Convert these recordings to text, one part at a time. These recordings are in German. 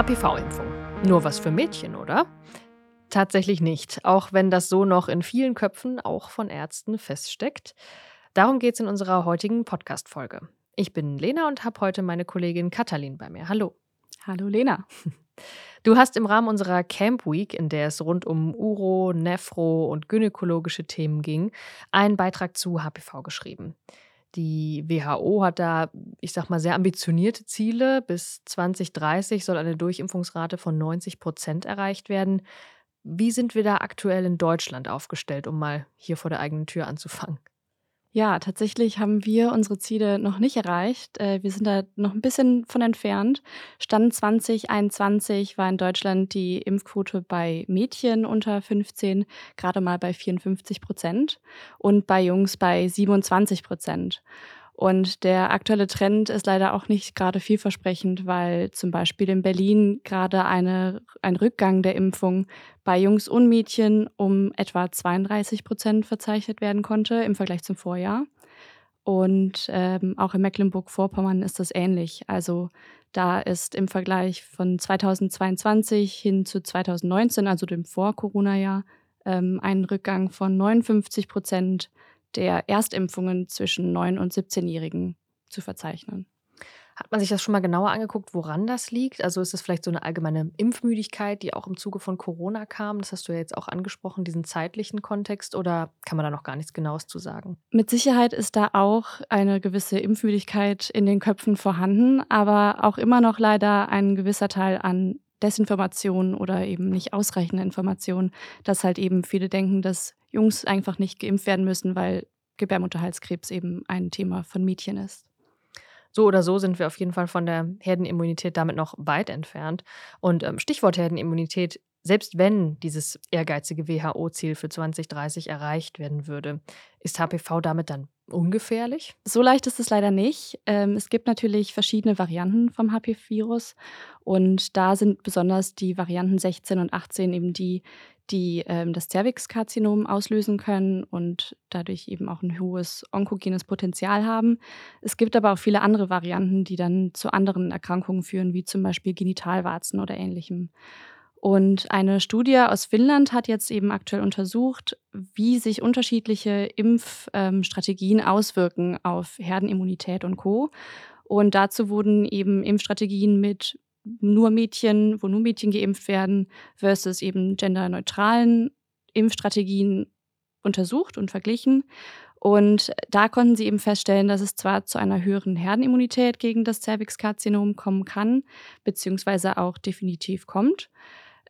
HPV-Impfung. Nur was für Mädchen, oder? Tatsächlich nicht, auch wenn das so noch in vielen Köpfen, auch von Ärzten, feststeckt. Darum geht es in unserer heutigen Podcast-Folge. Ich bin Lena und habe heute meine Kollegin Katalin bei mir. Hallo. Hallo Lena. Du hast im Rahmen unserer Camp Week, in der es rund um Uro, Nephro und gynäkologische Themen ging, einen Beitrag zu HPV geschrieben. Die WHO hat da, ich sag mal, sehr ambitionierte Ziele. Bis 2030 soll eine Durchimpfungsrate von 90 Prozent erreicht werden. Wie sind wir da aktuell in Deutschland aufgestellt, um mal hier vor der eigenen Tür anzufangen? Ja, tatsächlich haben wir unsere Ziele noch nicht erreicht. Äh, wir sind da noch ein bisschen von entfernt. Stand 2021 war in Deutschland die Impfquote bei Mädchen unter 15 gerade mal bei 54 Prozent und bei Jungs bei 27 Prozent. Und der aktuelle Trend ist leider auch nicht gerade vielversprechend, weil zum Beispiel in Berlin gerade eine, ein Rückgang der Impfung bei Jungs und Mädchen um etwa 32 Prozent verzeichnet werden konnte im Vergleich zum Vorjahr. Und ähm, auch in Mecklenburg-Vorpommern ist das ähnlich. Also da ist im Vergleich von 2022 hin zu 2019, also dem Vor-Corona-Jahr, ähm, ein Rückgang von 59 Prozent der Erstimpfungen zwischen 9- und 17-Jährigen zu verzeichnen. Hat man sich das schon mal genauer angeguckt, woran das liegt? Also ist es vielleicht so eine allgemeine Impfmüdigkeit, die auch im Zuge von Corona kam? Das hast du ja jetzt auch angesprochen, diesen zeitlichen Kontext, oder kann man da noch gar nichts Genaues zu sagen? Mit Sicherheit ist da auch eine gewisse Impfmüdigkeit in den Köpfen vorhanden, aber auch immer noch leider ein gewisser Teil an Desinformation oder eben nicht ausreichende Information, dass halt eben viele denken, dass Jungs einfach nicht geimpft werden müssen, weil Gebärmutterhalskrebs eben ein Thema von Mädchen ist. So oder so sind wir auf jeden Fall von der Herdenimmunität damit noch weit entfernt. Und ähm, Stichwort Herdenimmunität, selbst wenn dieses ehrgeizige WHO-Ziel für 2030 erreicht werden würde, ist HPV damit dann ungefährlich? So leicht ist es leider nicht. Ähm, es gibt natürlich verschiedene Varianten vom HPV-Virus und da sind besonders die Varianten 16 und 18 eben die, die ähm, das Cervix-Karzinom auslösen können und dadurch eben auch ein hohes onkogenes Potenzial haben. Es gibt aber auch viele andere Varianten, die dann zu anderen Erkrankungen führen, wie zum Beispiel Genitalwarzen oder ähnlichem. Und eine Studie aus Finnland hat jetzt eben aktuell untersucht, wie sich unterschiedliche Impfstrategien ähm, auswirken auf Herdenimmunität und Co. Und dazu wurden eben Impfstrategien mit nur Mädchen, wo nur Mädchen geimpft werden, versus eben genderneutralen Impfstrategien untersucht und verglichen. Und da konnten sie eben feststellen, dass es zwar zu einer höheren Herdenimmunität gegen das Cervixkarzinom kommen kann, beziehungsweise auch definitiv kommt.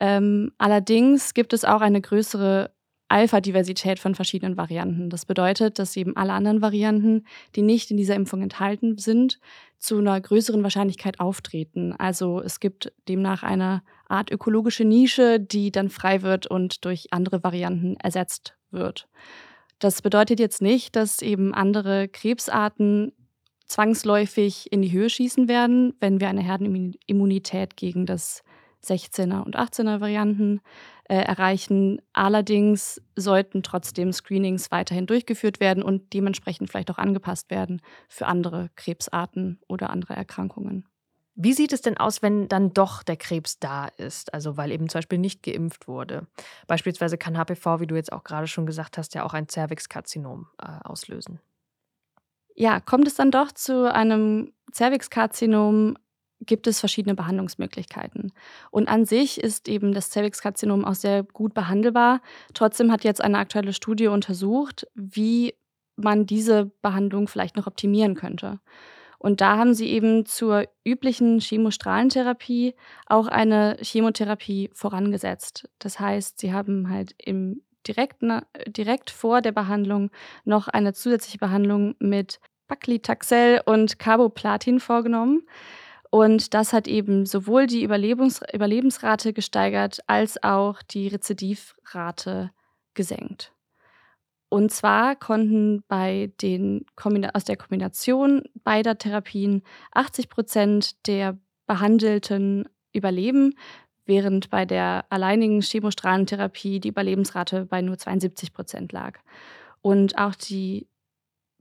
Ähm, allerdings gibt es auch eine größere Alpha-Diversität von verschiedenen Varianten. Das bedeutet, dass eben alle anderen Varianten, die nicht in dieser Impfung enthalten sind, zu einer größeren Wahrscheinlichkeit auftreten. Also es gibt demnach eine Art ökologische Nische, die dann frei wird und durch andere Varianten ersetzt wird. Das bedeutet jetzt nicht, dass eben andere Krebsarten zwangsläufig in die Höhe schießen werden, wenn wir eine Herdenimmunität gegen das 16er und 18er Varianten äh, erreichen. Allerdings sollten trotzdem Screenings weiterhin durchgeführt werden und dementsprechend vielleicht auch angepasst werden für andere Krebsarten oder andere Erkrankungen. Wie sieht es denn aus, wenn dann doch der Krebs da ist, also weil eben zum Beispiel nicht geimpft wurde? Beispielsweise kann HPV, wie du jetzt auch gerade schon gesagt hast, ja auch ein Cervixkarzinom äh, auslösen. Ja, kommt es dann doch zu einem Cervixkarzinom, gibt es verschiedene Behandlungsmöglichkeiten. Und an sich ist eben das Cervixkarzinom auch sehr gut behandelbar. Trotzdem hat jetzt eine aktuelle Studie untersucht, wie man diese Behandlung vielleicht noch optimieren könnte. Und da haben sie eben zur üblichen Chemostrahlentherapie auch eine Chemotherapie vorangesetzt. Das heißt, sie haben halt im direkt, direkt vor der Behandlung noch eine zusätzliche Behandlung mit Paclitaxel und Carboplatin vorgenommen. Und das hat eben sowohl die Überlebens Überlebensrate gesteigert als auch die Rezidivrate gesenkt. Und zwar konnten bei den aus der Kombination beider Therapien 80 Prozent der Behandelten überleben, während bei der alleinigen Chemostrahlentherapie die Überlebensrate bei nur 72 Prozent lag. Und auch die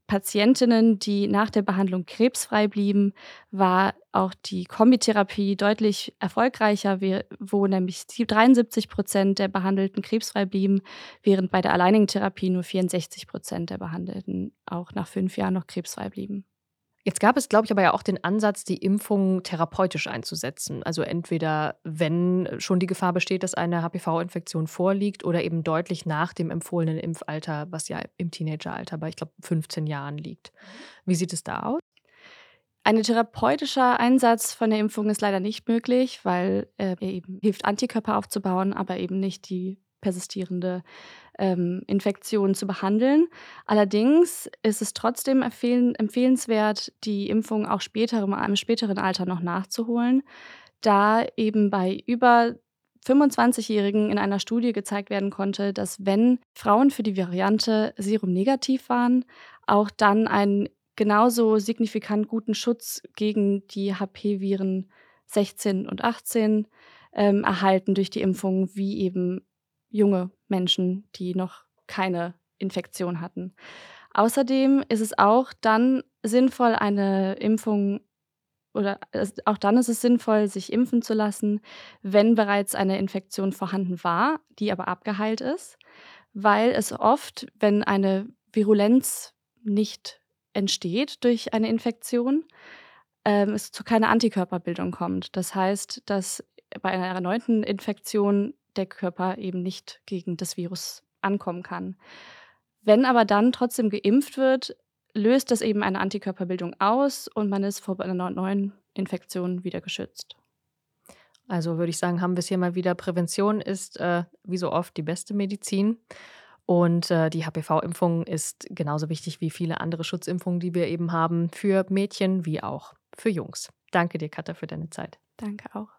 Patientinnen, die nach der Behandlung krebsfrei blieben, war auch die Kombitherapie deutlich erfolgreicher, wo nämlich 73 Prozent der Behandelten krebsfrei blieben, während bei der alleinigen Therapie nur 64 Prozent der Behandelten auch nach fünf Jahren noch krebsfrei blieben. Jetzt gab es, glaube ich, aber ja auch den Ansatz, die Impfung therapeutisch einzusetzen. Also entweder, wenn schon die Gefahr besteht, dass eine HPV-Infektion vorliegt oder eben deutlich nach dem empfohlenen Impfalter, was ja im Teenageralter bei, ich glaube, 15 Jahren liegt. Wie sieht es da aus? Ein therapeutischer Einsatz von der Impfung ist leider nicht möglich, weil er eben hilft, Antikörper aufzubauen, aber eben nicht die persistierende ähm, Infektion zu behandeln. Allerdings ist es trotzdem empfehlen, empfehlenswert, die Impfung auch später, im späteren Alter noch nachzuholen, da eben bei über 25-Jährigen in einer Studie gezeigt werden konnte, dass wenn Frauen für die Variante Serum negativ waren, auch dann einen genauso signifikant guten Schutz gegen die HP-Viren 16 und 18 ähm, erhalten durch die Impfung, wie eben junge Menschen, die noch keine Infektion hatten. Außerdem ist es auch dann sinnvoll, eine Impfung oder auch dann ist es sinnvoll, sich impfen zu lassen, wenn bereits eine Infektion vorhanden war, die aber abgeheilt ist, weil es oft, wenn eine Virulenz nicht entsteht durch eine Infektion, ähm, es zu keiner Antikörperbildung kommt. Das heißt, dass bei einer erneuten Infektion der Körper eben nicht gegen das Virus ankommen kann. Wenn aber dann trotzdem geimpft wird, löst das eben eine Antikörperbildung aus und man ist vor einer neuen Infektion wieder geschützt. Also würde ich sagen, haben wir es hier mal wieder. Prävention ist äh, wie so oft die beste Medizin. Und äh, die HPV-Impfung ist genauso wichtig wie viele andere Schutzimpfungen, die wir eben haben, für Mädchen wie auch für Jungs. Danke dir, Katha, für deine Zeit. Danke auch.